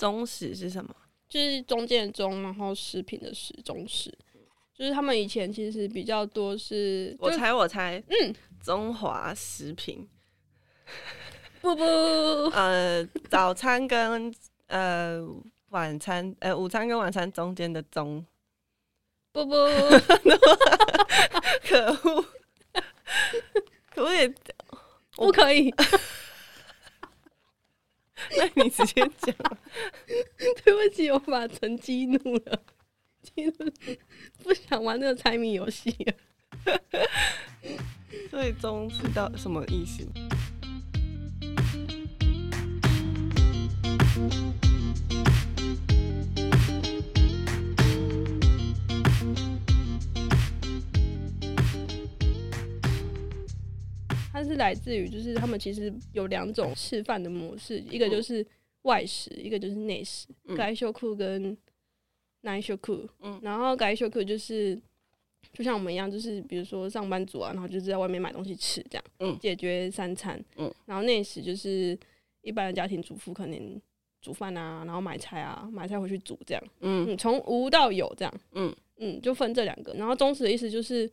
中食是什么？就是中间的中，然后食品的食，中食。就是他们以前其实比较多是，我猜我猜，嗯，中华食品。不不，呃，早餐跟呃晚餐，呃午餐跟晚餐中间的中。不不，可恶，可不可以？不可以。那你直接讲。对不起，我把成激怒了，激怒，不想玩那个猜谜游戏了。所以中是到什么意思？它是来自于，就是他们其实有两种吃饭的模式，一个就是外食，一个就是内食。外食跟内食，嗯，然后外食就是就像我们一样，就是比如说上班族啊，然后就是在外面买东西吃这样，嗯，解决三餐，嗯，然后内食就是一般的家庭主妇可能煮饭啊，然后买菜啊，买菜回去煮这样，嗯，从无到有这样，嗯嗯，就分这两个。然后中食的意思就是。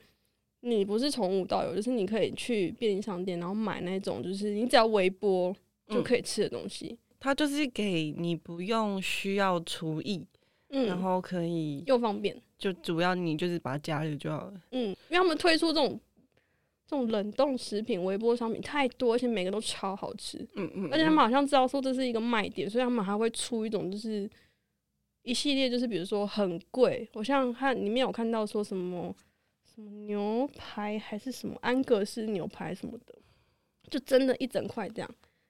你不是从无到有，就是你可以去便利商店，然后买那种，就是你只要微波就可以吃的东西。嗯、它就是给你不用需要厨艺，嗯，然后可以又方便，就主要你就是把它加热就好了。嗯，因为他们推出这种这种冷冻食品、微波商品太多，而且每个都超好吃。嗯嗯，而且他们好像知道说这是一个卖点，所以他们还会出一种就是一系列，就是比如说很贵，我像看里面有看到说什么。什么牛排还是什么安格斯牛排什么的，就真的一整块这样。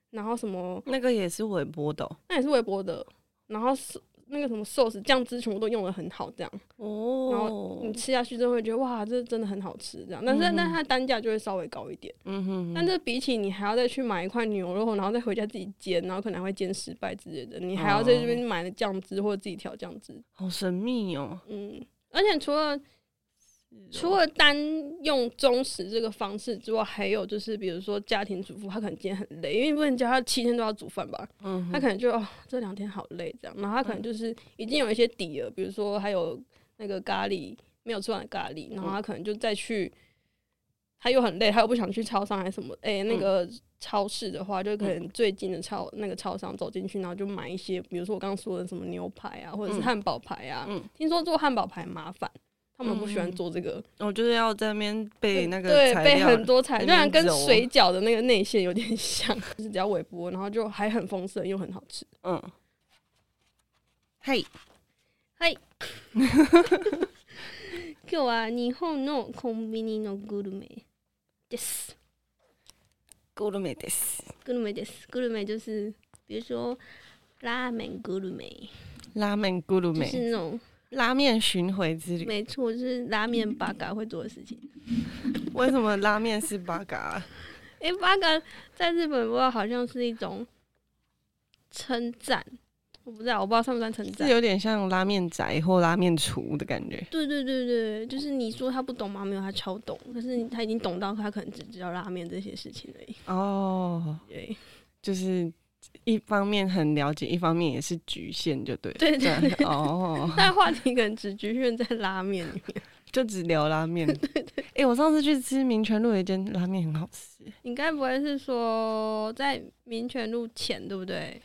然后什么那个也是微波的，那也是微波的。然后是那个什么寿司酱汁全部都用的很好这样。哦。然后你吃下去就会觉得哇，这真的很好吃这样。但是但它单价就会稍微高一点。嗯哼。但这比起你还要再去买一块牛肉，然后再回家自己煎，然后可能会煎失败之类的，你还要在这边买了酱汁或者自己调酱汁。好神秘哦。嗯。而且除了除了单用中食这个方式之外，还有就是，比如说家庭主妇，她可能今天很累，因为不能叫她七天都要煮饭吧，嗯哼，她可能就哦这两天好累这样，然后她可能就是已经有一些底了，比如说还有那个咖喱没有吃完的咖喱，然后她可能就再去，她又很累，她又不想去超商还是什么，哎、欸，那个超市的话，就可能最近的超那个超商走进去，然后就买一些，比如说我刚刚说的什么牛排啊，或者是汉堡排啊，嗯，听说做汉堡排麻烦。他们不喜欢做这个，我就是要在那边备那个对，备很多材料，虽然跟水饺的那个内馅有点像，就是只要微波，然后就还很丰盛又很好吃。嗯，嘿，嘿，今日は日本のコンビニのグルメです。グルメです。グルメです。グルメ就是比如说拉面グルメ，拉面グルメ就是那种。 拉面巡回之旅，没错，就是拉面八嘎会做的事情。为什么拉面是八嘎？因为八嘎在日本不知道好像是一种称赞，我不知道，我不知道算不算称赞。是有点像拉面宅或拉面厨的感觉。对对对对，就是你说他不懂吗？没有，他超懂。可是他已经懂到他可能只知道拉面这些事情而已。哦，对，就是。一方面很了解，一方面也是局限，就对。对对对。哦。那话题可能只局限在拉面里面，就只聊拉面。对对对。哎，我上次去吃民权路有一间拉面很好吃。你该不会是说在民权路前，对不对？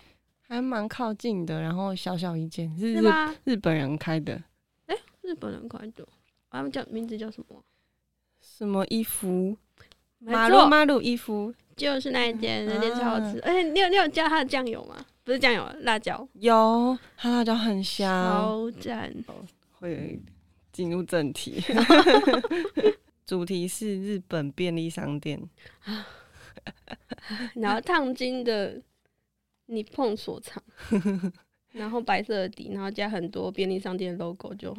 还蛮靠近的，然后小小一间，是日吗日本人开的。哎，日本人开的，他们叫名字叫什么？什么衣服？马路马路衣服。就是那一间，那间超好吃，而且你有你有加它的酱油吗？不是酱油，辣椒。有，它辣椒很香，超赞。会进入正题，主题是日本便利商店，然后烫金的你碰所藏，然后白色的底，然后加很多便利商店的 logo，就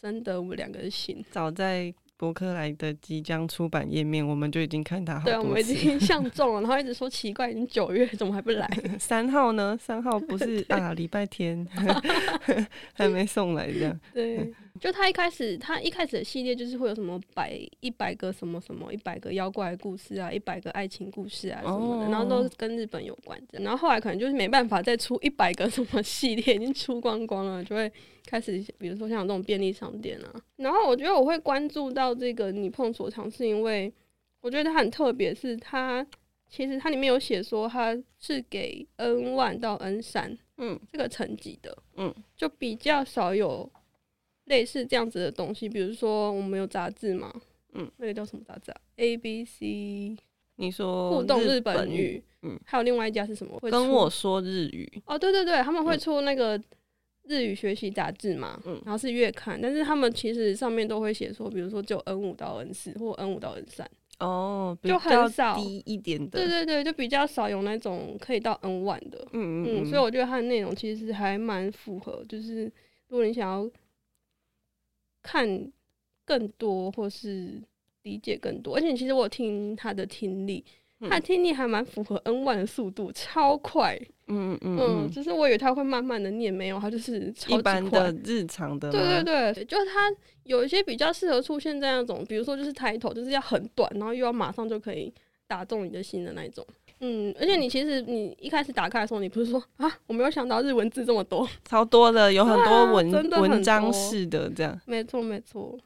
深得我们两个的心。早在。博客来的即将出版页面，我们就已经看他好多次。对，我们已经 相中了，然后一直说奇怪，已经九月，怎么还不来？三号呢？三号不是 啊？礼拜天还没送来这样。对，就他一开始，他一开始的系列就是会有什么百一百个什么什么一百个妖怪故事啊，一百个爱情故事啊什么的，然后都跟日本有关的。然后后来可能就是没办法再出一百个什么系列，已经出光光了，就会开始比如说像这种便利商店啊。然后我觉得我会关注到这个你碰所长，是因为我觉得它很特别，是它其实它里面有写说它是给 N 万到 N 三。嗯，这个层级的，嗯，就比较少有类似这样子的东西。比如说，我们有杂志嘛，嗯，那个叫什么杂志啊？A B C，你说互动日本语，嗯，还有另外一家是什么？会跟我说日语。哦，对对对，他们会出那个日语学习杂志嘛，嗯，然后是月刊，但是他们其实上面都会写说，比如说就 N 五到 N 四或 N 五到 N 三。哦，就很少低一点的，对对对，就比较少有那种可以到 N 万的，嗯嗯嗯，所以我觉得它的内容其实还蛮符合，就是如果你想要看更多或是理解更多，而且其实我听他的听力。他的听力还蛮符合 N 1的速度，超快。嗯嗯嗯，就是我以为他会慢慢的念，没有，他就是超一般的日常的。对对对，就是他有一些比较适合出现在那种，比如说就是抬头，就是要很短，然后又要马上就可以打中你的心的那一种。嗯，而且你其实你一开始打开的时候，你不是说啊，我没有想到日文字这么多，超多的，有很多文文章式的这样。没错没错。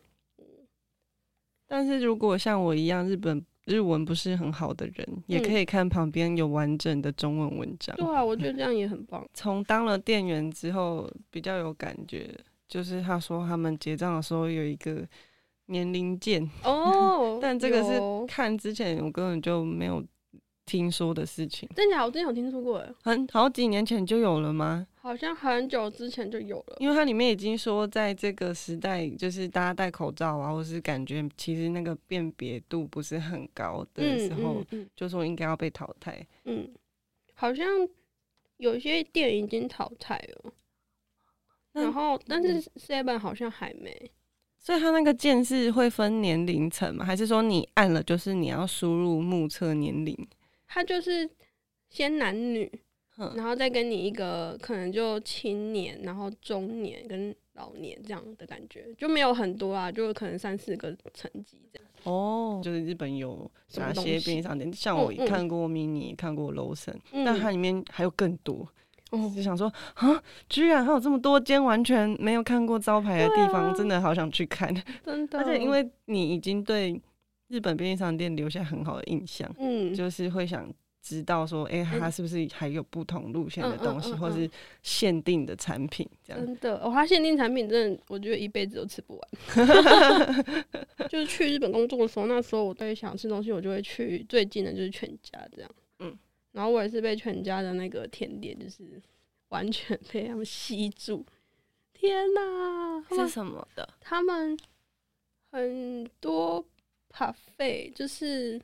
但是如果像我一样日本。日文不是很好的人，也可以看旁边有完整的中文文章。对啊，我觉得这样也很棒。从当了店员之后，比较有感觉，就是他说他们结账的时候有一个年龄键哦，但这个是看之前我根本就没有听说的事情。真假？我之前有听说过，很好几年前就有了吗？好像很久之前就有了，因为它里面已经说，在这个时代，就是大家戴口罩啊，或是感觉其实那个辨别度不是很高的时候，嗯嗯嗯、就说应该要被淘汰。嗯，好像有些店已经淘汰了，然后但是 Seven 好像还没。所以它那个键是会分年龄层吗？还是说你按了就是你要输入目测年龄？它就是先男女。然后再跟你一个可能就青年，然后中年跟老年这样的感觉，就没有很多啊，就可能三四个层级这样。哦，就是日本有哪些便利商店？像我看过 mini，、嗯嗯、看过 Lawson，但它里面还有更多。哦，就想说啊，居然还有这么多间完全没有看过招牌的地方，啊、真的好想去看。真的，而且因为你已经对日本便利商店留下很好的印象，嗯，就是会想。知道说，哎、欸，它是不是还有不同路线的东西，嗯嗯嗯嗯、或是限定的产品？这样真的，哦，它限定产品真的，我觉得一辈子都吃不完。就是去日本工作的时候，那时候我对想吃东西，我就会去最近的就是全家这样。嗯，然后我也是被全家的那个甜点，就是完全被他们吸住。天哪，是什么的？他们很多 parfait 就是。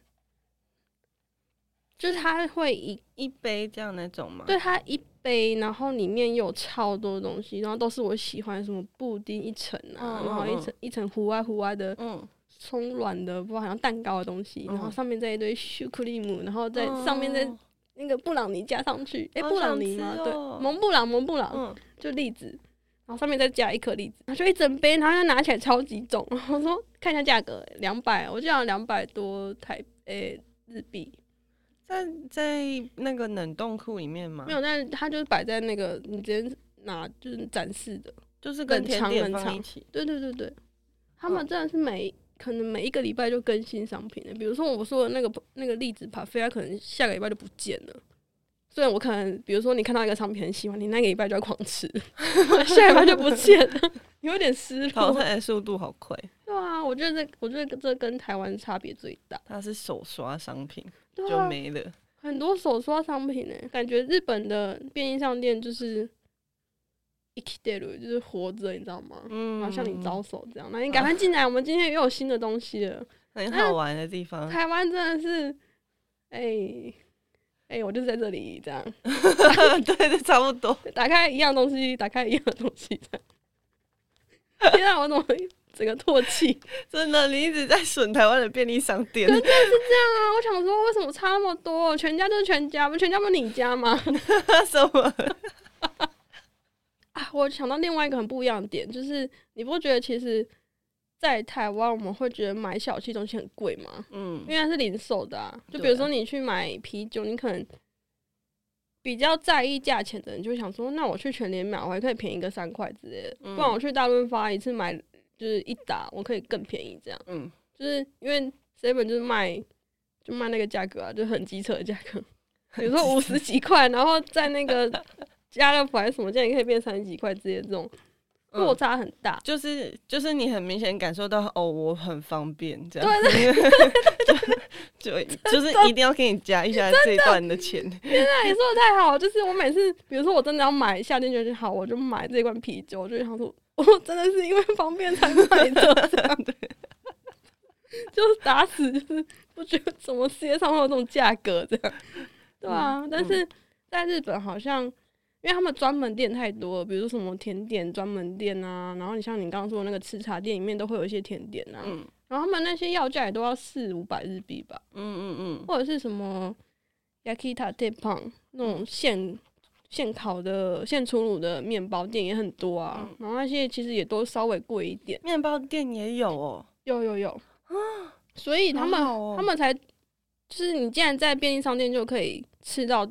就是它会一一杯这样那种吗？对，它一杯，然后里面有超多东西，然后都是我喜欢，什么布丁一层啊，嗯、然后一层、嗯、一层糊外糊外的，嗯，松软的，不好像蛋糕的东西，嗯、然后上面再一堆雪克力姆，然后在上面再那个布朗尼加上去，哎、嗯，欸、布朗尼吗？哦、对，蒙布朗，蒙布朗，嗯，就栗子，然后上面再加一颗栗子，然后就一整杯，然后它拿起来超级重，然 后我说看一下价格，两百，我记得两百多台诶、欸、日币。在在那个冷冻库里面吗？没有，但是它就是摆在那个你直接拿就是展示的，就是跟甜点放一起。对对对对，他们真的是每、哦、可能每一个礼拜就更新商品的，比如说我说的那个那个栗子帕菲，它可能下个礼拜就不见了。虽然我可能比如说你看到一个商品很喜欢，你那个礼拜就要狂吃，下礼拜就不见了，有点失落。淘汰的速度好快。对啊，我觉得这我觉得这跟台湾差别最大。它是手刷商品。对啊、就没了，很多手刷商品呢，感觉日本的便利商店就是生きてる，就是活着，你知道吗？嗯，然后向你招手这样。那你赶快进来，我们今天又有新的东西了，很好玩的地方。台湾真的是，哎、欸、 哎、欸，我就在这里这样，对 对，差不多。打开一样东西，打开一样东西，这样。天啊，我怎么？整个唾弃，真的，你一直在损台湾的便利商店。真的是这样啊！我想说，为什么差那么多？全家就是全家，不全家不是你家吗？什么？啊！我想到另外一个很不一样的点，就是你不觉得其实，在台湾我们会觉得买小气东西很贵吗？嗯，因为它是零售的啊。就比如说你去买啤酒，你可能比较在意价钱的人，就想说，那我去全联买，我还可以便宜个三块之类的。不然我去大润发一次买就是一打，我可以更便宜这样。嗯，就是因为 Seven 就是卖就卖那个价格啊，就很机车的价格。比如说五十几块，然后在那个 家乐福还是什么，这样也可以变三十几块之类的这种。落差很大，就是就是你很明显感受到哦，我很方便这样，对对对，就 就是一定要给你加一下这一段的钱。天啊，你说的太好，就是我每次，比如说我真的要买夏天就好，我就买这一罐啤酒，我就想说，我真的是因为方便才买的这样的，就是打死就是不觉得什么世界上会有这种价格这样，对啊，但是在日本好像。因为他们专门店太多了，比如说什么甜点专门店啊，然后你像你刚刚说的那个吃茶店里面都会有一些甜点啊，嗯、然后他们那些要价也都要四五百日币吧，嗯嗯嗯，或者是什么 Yakita Teppan 那种现现烤的现出炉的面包店也很多啊，嗯、然后那些其实也都稍微贵一点，面包店也有哦，有有有啊，所以他们、哦、他们才就是你既然在便利商店就可以吃到。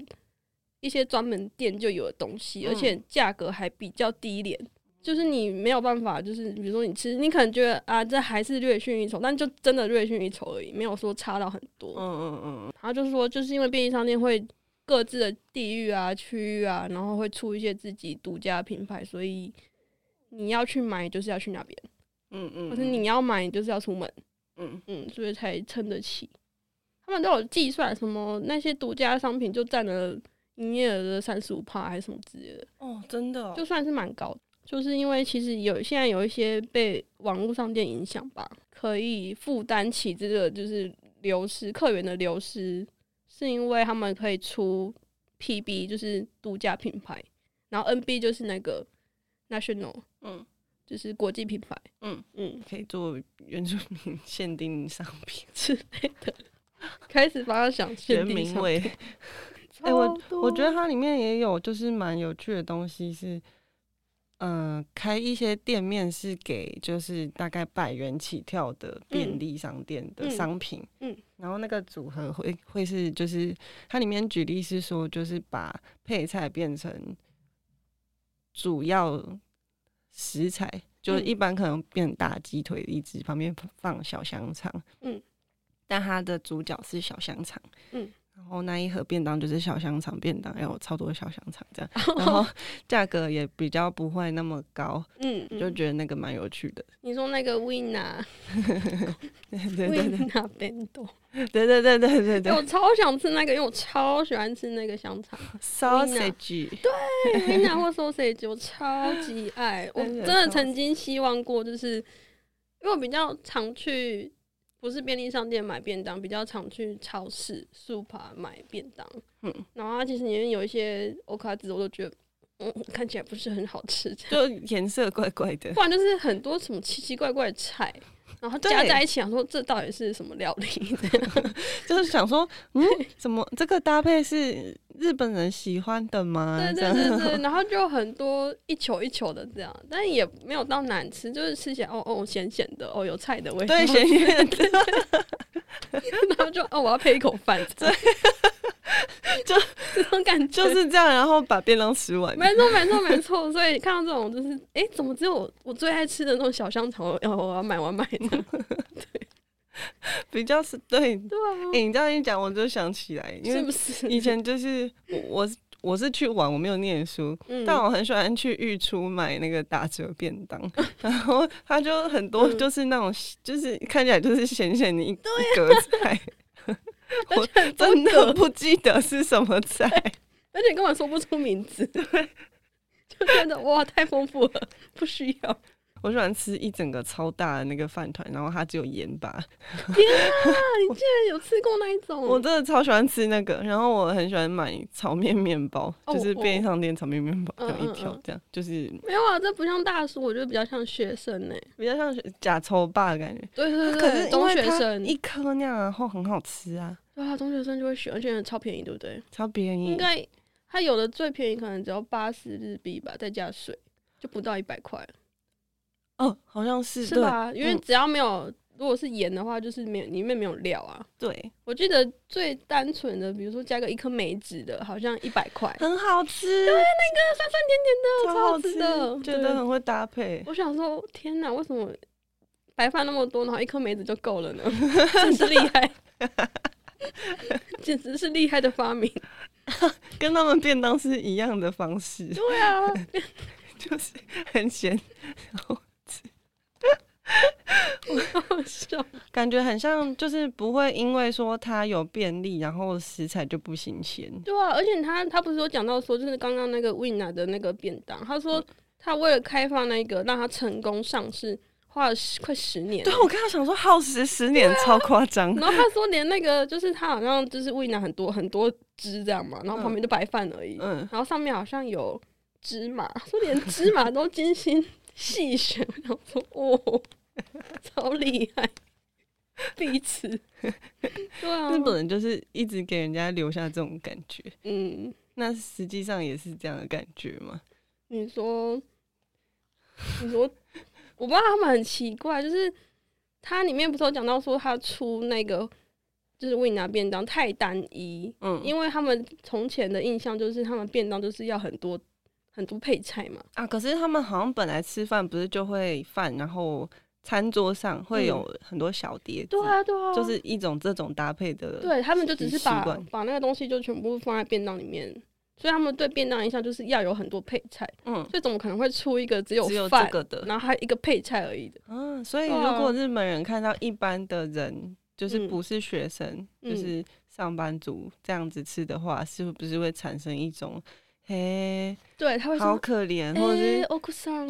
一些专门店就有的东西，而且价格还比较低廉，嗯、就是你没有办法，就是比如说你吃，你可能觉得啊，这还是略逊一筹，但就真的略逊一筹而已，没有说差到很多。嗯嗯嗯。然后就是说，就是因为便利商店会各自的地域啊、区域啊，然后会出一些自己独家品牌，所以你要去买，就是要去那边。嗯嗯。可是你要买，就是要出门。嗯嗯，所以才撑得起。他们都有计算，什么那些独家商品就占了。营业额的三十五帕还是什么之类的。哦，真的、哦，就算是蛮高的，就是因为其实有现在有一些被网络商店影响吧，可以负担起这个就是流失客源的流失，是因为他们可以出 PB 就是独家品牌，然后 NB 就是那个 National，嗯，就是国际品牌，嗯。嗯，可以做原住民限定商品之类的，开始把它想限定商品。哎、欸，我我觉得它里面也有，就是蛮有趣的东西是，嗯、呃，开一些店面是给就是大概百元起跳的便利商店的商品，嗯，嗯，然后那个组合会会是就是它里面举例是说，就是把配菜变成主要食材，就一般可能变大鸡腿一只，旁边放小香肠，嗯，但它的主角是小香肠，嗯。然后那一盒便当就是小香肠便当，有超多小香肠这样，然后 价格也比较不会那么高，嗯，就觉得那个蛮有趣的。你说那个 Winner，对对对，Winner 便当，对对对对对对，我超想吃那个，因为我超喜欢吃那个香肠，sausage，对，Winner 或 sausage，我超级爱，我 真的曾经希望过，就是因为我比较常去。不是便利商店买便当，比较常去超市、super 买便当。嗯，然后它其实里面有一些欧卡子，我都觉得，嗯，看起来不是很好吃，就颜色怪怪的。不然就是很多什么奇奇怪怪的菜。然后加在一起，想说这到底是什么料理？就是想说，嗯，怎么这个搭配是日本人喜欢的吗？对对对对，然后就很多一球一球的这样，但也没有到难吃，就是吃起来哦哦咸咸的，哦有菜的味道，对咸咸的，然后就哦我要配一口饭，对。就这种感觉就是这样，然后把便当吃完。没错，没错，没错。所以看到这种，就是哎、欸，怎么只有我我最爱吃的那种小香肠，要我要买完买的。对，比较是对 对啊。哎、欸，你这样一讲，我就想起来，因为 以前就是我我是去玩，我没有念书，嗯、但我很喜欢去御出买那个打折便当，然后它就很多，就是那种、嗯、就是看起来就是咸咸的一格菜。我真的不记得是什么菜，而且根本说不出名字，对，就觉得哇太丰富了，不需要。我喜欢吃一整个超大的那个饭团，然后它只有盐巴。天啊，你竟然有吃过那一种？我真的超喜欢吃那个，然后我很喜欢买炒面面包，哦、就是便利商店炒面面包这样一条，这样就是没有啊，这不像大叔，我觉得比较像学生呢、欸，比较像假抽霸的感觉。对对对，可是中学生一颗那样，然后很好吃啊。对啊，中学生就会选，而且超便宜，对不对？超便宜，应该它有的最便宜可能只要八十日币吧，再加税。就不到一百块。哦，好像是是吧？因为只要没有，嗯、如果是盐的话，就是没有里面没有料啊。对，我记得最单纯的，比如说加个一颗梅子的，好像一百块，很好吃。对，那个酸酸甜甜的，超好吃的，觉得很会搭配。我想说，天哪，为什么白饭那么多，然后一颗梅子就够了呢？真是厉害，简直是厉害的发明，跟他们便当是一样的方式。对啊，就是很咸，然后。好笑，感觉很像，就是不会因为说它有便利，然后食材就不新鲜。对啊，而且他他不是有讲到说，就是刚刚那个 Winner 的那个便当，他说他为了开发那个让他成功上市，花了十快十年。对，我刚刚想说耗时十年，啊、超夸张。然后他说连那个就是他好像就是 Winner 很多很多汁这样嘛，然后旁边就白饭而已，嗯，然后上面好像有芝麻，说连芝麻都精心。细选，然后说：“哦，超厉害，彼此。”对啊，日本人就是一直给人家留下这种感觉。嗯，那实际上也是这样的感觉吗？你说，你说，我不知道他们很奇怪，就是它里面不是有讲到说他出那个就是为你拿便当太单一，嗯，因为他们从前的印象就是他们便当就是要很多。很多配菜嘛啊，可是他们好像本来吃饭不是就会饭，然后餐桌上会有很多小碟子，对啊对啊，就是一种这种搭配的。对他们就只是把把那个东西就全部放在便当里面，所以他们对便当印象就是要有很多配菜。嗯，所以怎么可能会出一个只有只有这个的，然后还一个配菜而已的？嗯，所以如果日本人看到一般的人，就是不是学生，就是上班族这样子吃的话，是不是会产生一种？嘿，对，他会说好可怜，或者是欧克桑，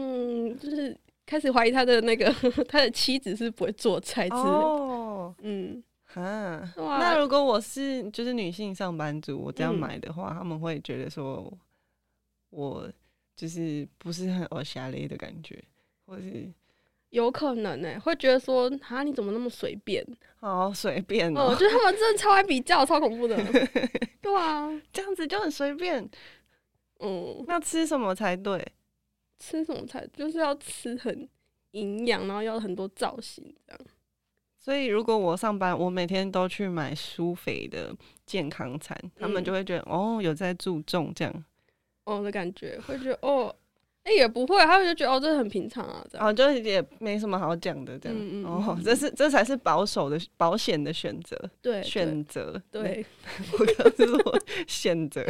就是开始怀疑他的那个 他的妻子是不会做菜之类的。哦，嗯，哈，那如果我是就是女性上班族，我这样买的话，嗯、他们会觉得说我就是不是很欧夏雷的感觉，或是有可能呢、欸，会觉得说啊，你怎么那么随便？好随便哦，我觉得他们真的超爱比较，超恐怖的。对啊，这样子就很随便。嗯，那吃什么才对？吃什么才就是要吃很营养，然后要很多造型这样。所以如果我上班，我每天都去买苏肥的健康餐，嗯、他们就会觉得哦，有在注重这样，哦的感觉，会觉得哦，哎、欸、也不会，他们就觉得哦，这很平常啊，这样，哦，就也没什么好讲的这样，嗯嗯哦，这是这才是保守的保险的选择，对，选择，对，我刚刚是说选择。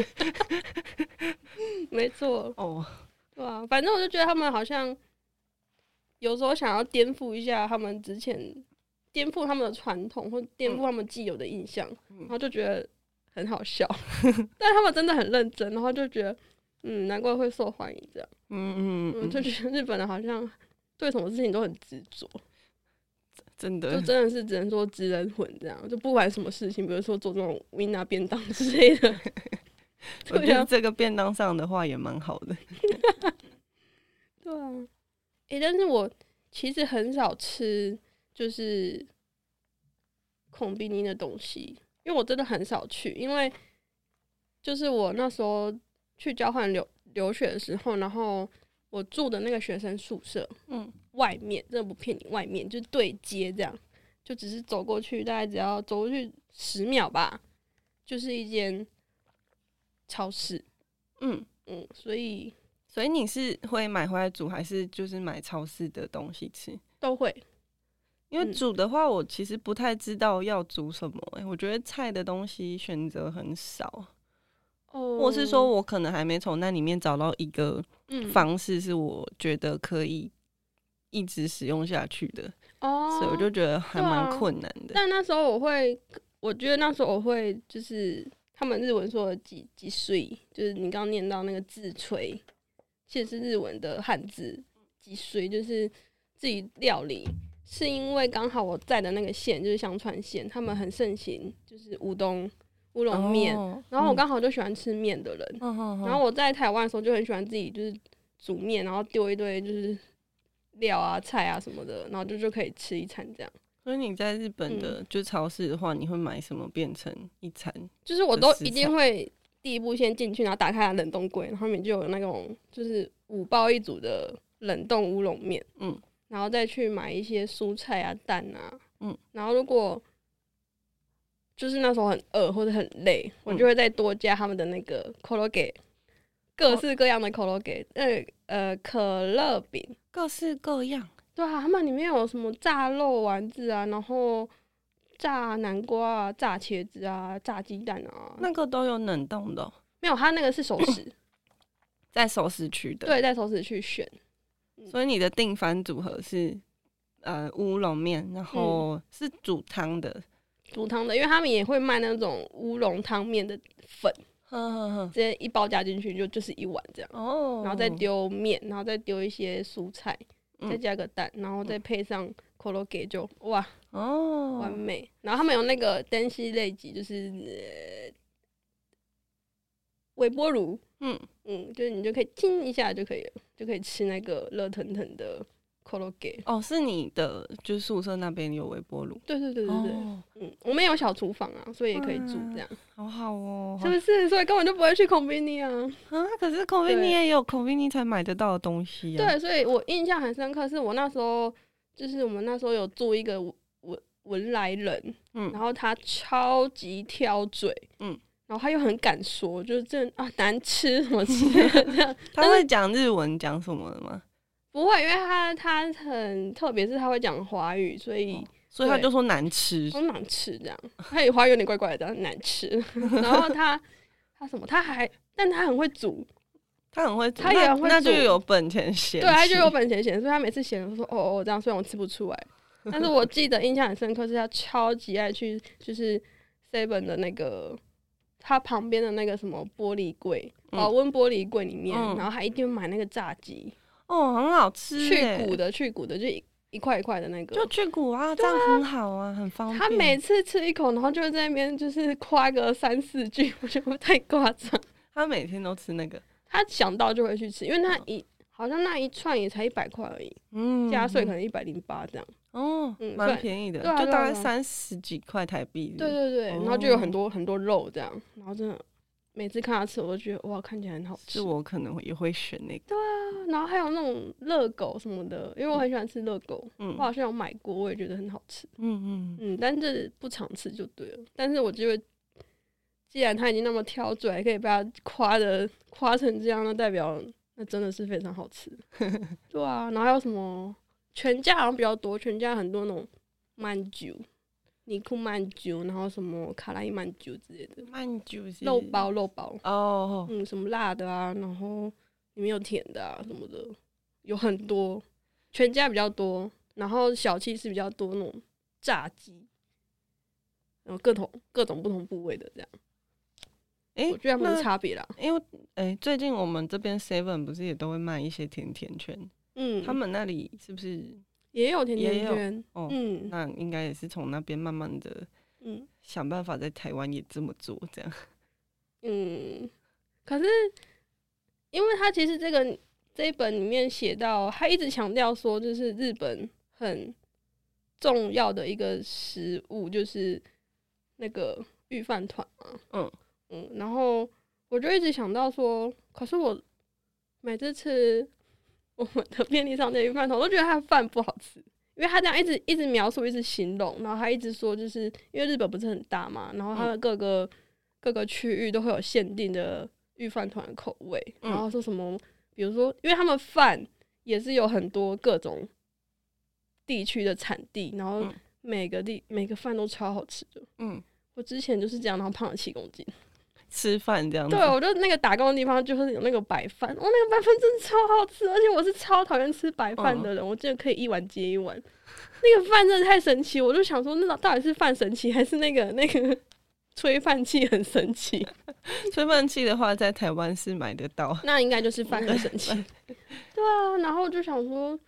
没错。哦，对啊，反正我就觉得他们好像有时候想要颠覆一下他们之前颠覆他们的传统，或颠覆他们既有的印象，嗯、然后就觉得很好笑。但他们真的很认真，然后就觉得嗯，难怪会受欢迎这样。嗯嗯嗯，就觉得日本人好像对什么事情都很执着，真的，就真的是只能说直人魂这样，就不管什么事情，比如说做这种维拿便当之类的。我觉得这个便当上的话也蛮好的。对啊，诶、欸，但是我其实很少吃就是孔比尼的东西，因为我真的很少去，因为就是我那时候去交换留留学的时候，然后我住的那个学生宿舍，嗯，外面真的不骗你，外面就是对街这样，就只是走过去，大概只要走过去十秒吧，就是一间。超市，嗯嗯，所以所以你是会买回来煮，还是就是买超市的东西吃？都会，因为煮的话，我其实不太知道要煮什么、欸。我觉得菜的东西选择很少，哦，或是说我可能还没从那里面找到一个方式，是我觉得可以一直使用下去的。哦，所以我就觉得还蛮困难的、啊。但那时候我会，我觉得那时候我会就是。他们日文说的几几岁，就是你刚刚念到那个自炊，其实是日文的汉字几岁，就是自己料理。是因为刚好我在的那个县就是香川县，他们很盛行就是乌冬乌龙面，哦、然后我刚好就喜欢吃面的人，嗯、然后我在台湾的时候就很喜欢自己就是煮面，然后丢一堆就是料啊菜啊什么的，然后就就可以吃一餐这样。所以你在日本的就超市的话，你会买什么变成一餐？就是我都一定会第一步先进去，然后打开冷冻柜，然后里面就有那种就是五包一组的冷冻乌龙面，嗯，然后再去买一些蔬菜啊、蛋啊，嗯，然后如果就是那时候很饿或者很累，我就会再多加他们的那个可乐给，各式各样的可乐给，呃呃可乐饼，各式各样，对啊，他们里面有什么炸肉丸子啊，然后。炸南瓜啊，炸茄子啊，炸鸡蛋啊，那个都有冷冻的喔？没有，他那个是熟食，在熟食区的。对，在熟食区选。所以你的订饭组合是呃乌龙面，然后是煮汤的，嗯、煮汤的，因为他们也会卖那种乌龙汤面的粉，呵呵呵直接一包加进去就就是一碗这样。哦，然后再丢面，然后再丢一些蔬菜，再加个蛋，然后再配上。可乐给就哇哦，完美。然后他们有那个电子レンジ，就是微波炉，嗯嗯，就是你就可以叮一下就可以了，就可以吃那个热腾腾的 可乐给。哦，是你的，就是宿舍那边有微波炉？对对对对对，哦、嗯，我们有小厨房啊，所以也可以煮这样，好好哦，是不是？所以根本就不会去コンビニ啊。啊，可是コンビニ也有コンビニ才买得到的东西啊。对，所以我印象很深刻，是我那时候。就是我们那时候有做一个文文莱人，嗯，然后他超级挑嘴，嗯，然后他又很敢说，就是这啊难吃什么吃这样。他会讲日文讲什么的吗？ 不会，因为他他很特别，是他会讲华语，所以、哦、所以他就说难吃，说难吃这样。他也华语有点怪怪的，难吃。然后他他什么？他还但他很会煮。他很会，他也很会那，那就有本钱嫌。对，他就有本钱嫌，所以他每次嫌都说哦哦这样，虽然我吃不出来，但是我记得印象很深刻，是他超级爱去就是 seven 的那个他旁边的那个什么玻璃柜，保温玻璃柜里面，嗯、然后还一定买那个炸鸡，哦，很好吃，去骨的去骨的，就一一块一块的那个，就去骨啊，这样很好啊，很方便。他每次吃一口，然后就在那边就是夸个三四句，我觉得太夸张。他每天都吃那个。他想到就会去吃，因为他一好像那一串也才一百块而已，嗯，加税可能一百零八这样，哦，嗯，蛮便宜的，就大概三十几块台币。对对对，然后就有很多很多肉这样，然后真的每次看他吃，我都觉得哇，看起来很好吃。是我可能也会选那个。对啊，然后还有那种热狗什么的，因为我很喜欢吃热狗，嗯，我好像有买过，我也觉得很好吃。嗯嗯嗯，但是不常吃就对了。但是我觉得。既然他已经那么挑嘴，还可以被他夸的夸成这样，那代表那真的是非常好吃。对啊，然后还有什么全家好像比较多，全家很多那种馒头、尼库曼酒，然后什么卡拉伊曼酒之类的。曼酒是肉包，肉包哦，嗯，什么辣的啊，然后里面有甜的啊什么的，有很多。全家比较多，然后小七是比较多那种炸鸡，然后各种各种不同部位的这样。哎，我觉得没有差别啦。因为哎、欸，最近我们这边 Seven 不是也都会卖一些甜甜圈？嗯，他们那里是不是也有甜甜圈？哦，嗯，那应该也是从那边慢慢的，嗯，想办法在台湾也这么做，这样。嗯，可是因为他其实这个这一本里面写到，他一直强调说，就是日本很重要的一个食物，就是那个御饭团嘛。嗯。嗯，然后我就一直想到说，可是我每次吃我们的便利商店御饭团，我都觉得他的饭不好吃，因为他这样一直一直描述，一直形容，然后他一直说，就是因为日本不是很大嘛，然后他的各个、嗯、各个区域都会有限定的御饭团口味，然后说什么，比如说，因为他们饭也是有很多各种地区的产地，然后每个地每个饭都超好吃的。嗯，我之前就是这样，然后胖了七公斤。吃饭这样子，对，我就那个打工的地方就是有那个白饭，哦，那个白饭真的超好吃，而且我是超讨厌吃白饭的人，嗯、我真的可以一碗接一碗。那个饭真的太神奇，我就想说，那到底是饭神奇，还是那个那个 吹饭器很神奇？吹饭器的话，在台湾是买得到，那应该就是饭很神奇。对啊，然后就想说，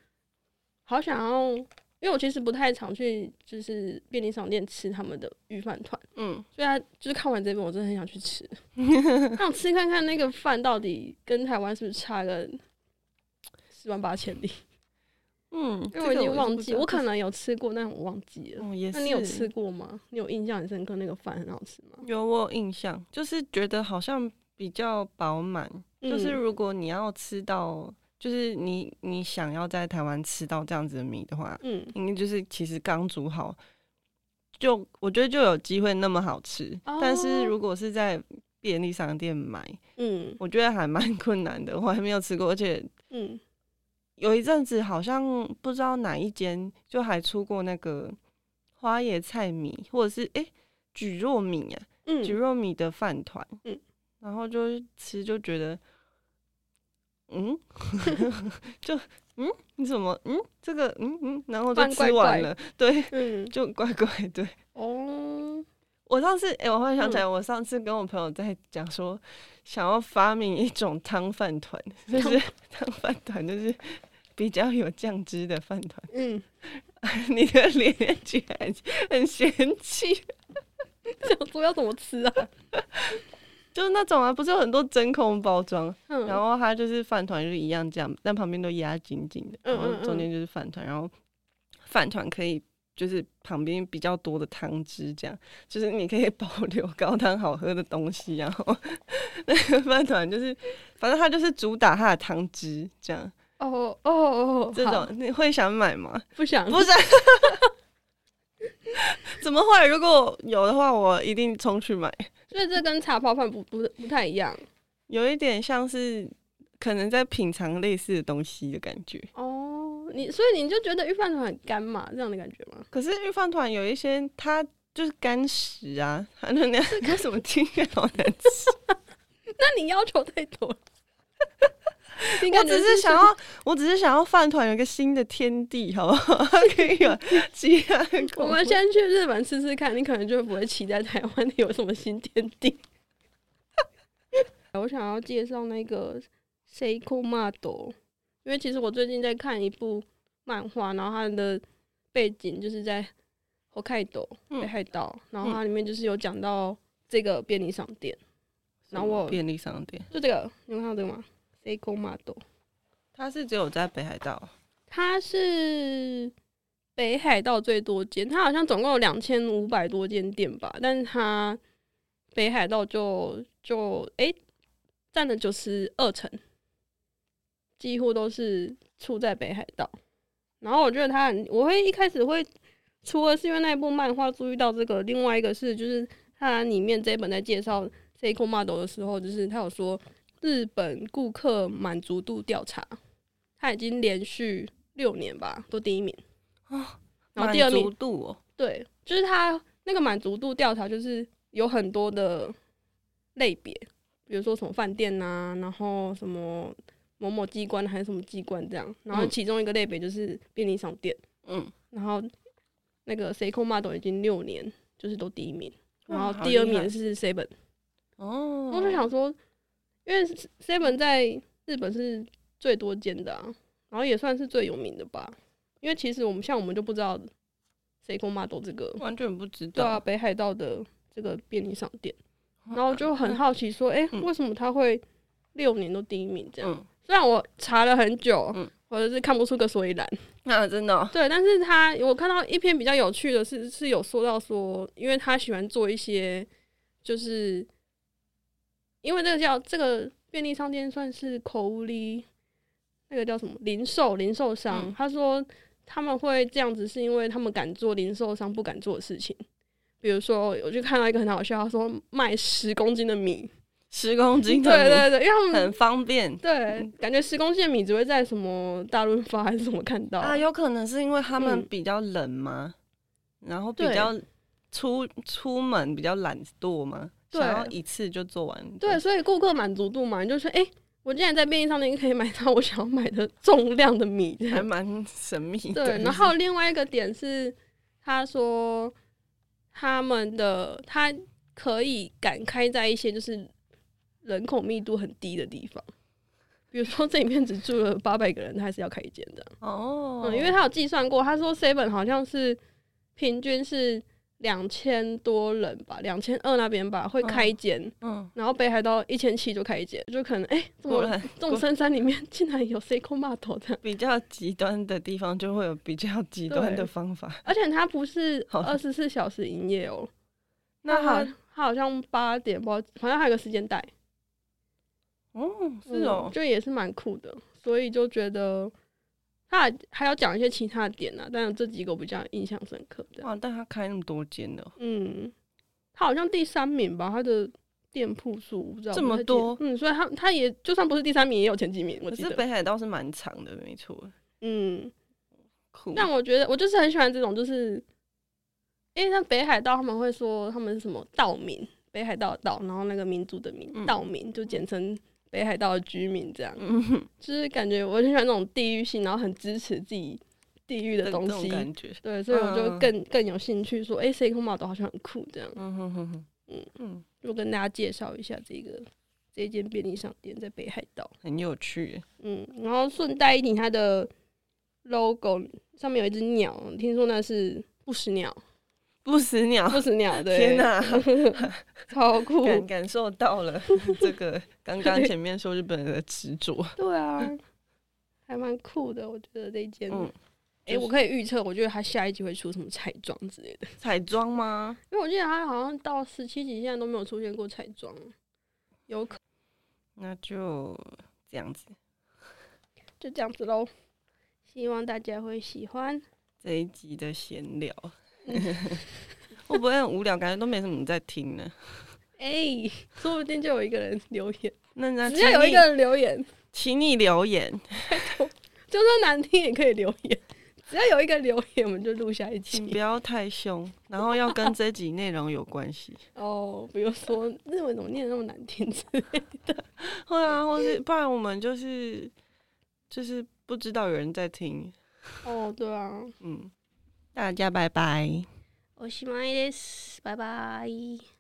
好想要。因为我其实不太常去，就是便利商店吃他们的御饭团，嗯，所以他就是看完这本，我真的很想去吃，想吃看看那个饭到底跟台湾是不是差个十万八千里，嗯，因为我已经忘记，我，我可能有吃过，但我忘记了。哦，也是。那你有吃过吗？你有印象很深刻那个饭很好吃吗？有，我有印象，就是觉得好像比较饱满，嗯、就是如果你要吃到，就是你你想要在台湾吃到这样子的米的话，嗯，应该就是其实刚煮好，就我觉得就有机会那么好吃。哦、但是如果是在便利商店买，嗯，我觉得还蛮 困难的，我还没有吃过，而且，嗯，有一阵子好像不知道哪一间就还出过那个花椰菜米，或者是哎蒟蒻米啊，嗯，蒟蒻米的饭团，嗯，然后就吃就觉得，嗯，就嗯，你怎么嗯？这个嗯？嗯，然后就吃完了，怪怪对，嗯，就怪怪对，哦。我上次，哎、欸，我忽然想起来，我上次跟我朋友在讲说，想要发明一种汤饭团，就是汤饭团，就是比较有酱汁的饭团。嗯，你的脸居然很嫌弃，想说要怎么吃啊？就是那种啊，不是有很多真空包装，嗯、然后它就是饭团，就是一样这样，但旁边都压紧紧的，然后中间就是饭团，然后饭团可以。就是旁边比较多的汤汁，这样就是你可以保留高汤好喝的东西，然后 那个饭团就是，反正它就是主打它的汤汁，这样。哦哦哦，这种你会想买吗？不想，不想。怎么会？如果有的话，我一定冲去买。所以这跟茶泡饭不不不太一样，有一点像是可能在品尝类似的东西的感觉。哦。你所以你就觉得御饭团很干嘛，这样的感觉吗？可是御饭团有一些它就是干食啊，那那干什么听起来好难吃？那你要求太多了。我只是想要，我只是想要饭团有个新的天地，好不好？可以有。我们先去日本试试看，你可能就不会期待台湾有什么新天地。我想要介绍那个 Seiko Mado。因为其实我最近在看一部漫画，然后它的背景就是在北海道，北海道，然后它里面就是有讲到这个便利商店，然后我便利商店就这个，你有看到这个吗？Seiko Model，它是只有在北海道，它是北海道最多间，它好像总共有两千五百多间店吧，但是它北海道就就诶占了九十二成。几乎都是处在北海道，然后我觉得他很，我会一开始会，除了是因为那一部漫画注意到这个，另外一个是就是它里面这一本在介绍 Seiko Model 的时候，就是他有说日本顾客满足度调查，他已经连续六年吧都第一名啊，然后第二名度哦，对，就是他那个满足度调查就是有很多的类别，比如说什么饭店啊，然后什么。某某机关还是什么机关这样，然后其中一个类别就是便利商店，嗯，然后那个 Seiko Mado 已经六年就是都第一名，然后第二名是 Seven，哦，我就想说，因为 Seven 在日本是最多间的啊，然后也算是最有名的吧，因为其实我们像我们就不知道 Seiko Model 这个完全不知道，对啊，北海道的这个便利商店，然后就很好奇说，哎、欸，为什么他会六年都第一名这样？嗯。虽然我查了很久，嗯，或者是看不出个所以然，啊真的对，但是他我看到一篇比较有趣的是，是有说到说，因为他喜欢做一些，就是因为这个叫这个便利商店算是口屋里那个叫什么零售零售商，嗯、他说他们会这样子，是因为他们敢做零售商不敢做的事情，比如说我就看到一个很好笑，他说卖十公斤的米。十公斤的对对对，因为他们很方便。对，感觉十公斤的米只会在什么大润发还是什么看到啊？有可能是因为他们比较冷吗？嗯、然后比较出出门比较懒惰吗？对，然后一次就做完。对，对，所以顾客满足度嘛，你就说，哎、欸，我竟然在便利商店可以买到我想要买的重量的米，还蛮神秘的。对，然后另外一个点是，他说他们的他可以敢开在一些就是。人口密度很低的地方，比如说这里面只住了 八百个人，他还是要开一间的哦。嗯，因为他有计算过，他说 Seven 好像是平均是两千多人吧，两千二那边吧会开一间，嗯，嗯，然后北海道一千七就开一间，就可能哎，这么众深山里面竟然有 Seiko Mado 这样，比较极端的地方就会有比较极端的方法，而且它不是二十四小时营业哦，那它它好像八点不知道，好像还有个时间带。哦，是哦，就也是蛮酷的，所以就觉得他还还要讲一些其他的点啊，但是这几个我比较印象深刻。哇，但他开那么多间呢，嗯，他好像第三名吧，他的店铺数不知道这么多，嗯，所以他他也就算不是第三名，也有前几名。我记得北海道是蛮长的，没错，嗯，酷。但我觉得我就是很喜欢这种，就是因为像北海道他们会说他们是什么道民，北海道的道，然后那个民族的民，嗯、道民就简称。北海道的居民这样，嗯、就是感觉我很喜欢那种地域性，然后很支持自己地域的东西，感觉对，所以我就更、嗯、更有兴趣说，哎、欸，seiko model 好像很酷这样，嗯哼哼哼，嗯。嗯，就跟大家介绍一下这个这间便利商店在北海道，很有趣，嗯，然后顺带一提，它的 logo 上面有一只鸟，听说那是不死鸟。不死鸟，不死鸟，对，天哪，超酷，感感受到了 这个刚刚前面说日本人的执着，对啊，还蛮酷的，我觉得这件，哎、嗯欸，我可以预测，我觉得他下一集会出什么彩妆之类的，彩妆吗？因为我记得他好像到十七集现在都没有出现过彩妆，有可，那就这样子，就这样子喽，希望大家会喜欢。这一集的闲聊。会不会很无聊？感觉都没什么人在听呢。哎、欸，说不定就有一个人留言。那那只要有一个人留言，请你留言。就算难听也可以留言。只要有一个留言，我们就录下一集。请不要太凶，然后要跟这集内容有关系。哦，比如说日文怎么念那么难听之类的。会啊，或是不然我们就是就是不知道有人在听。哦，对啊，嗯。大家拜拜。おしまいです。拜拜。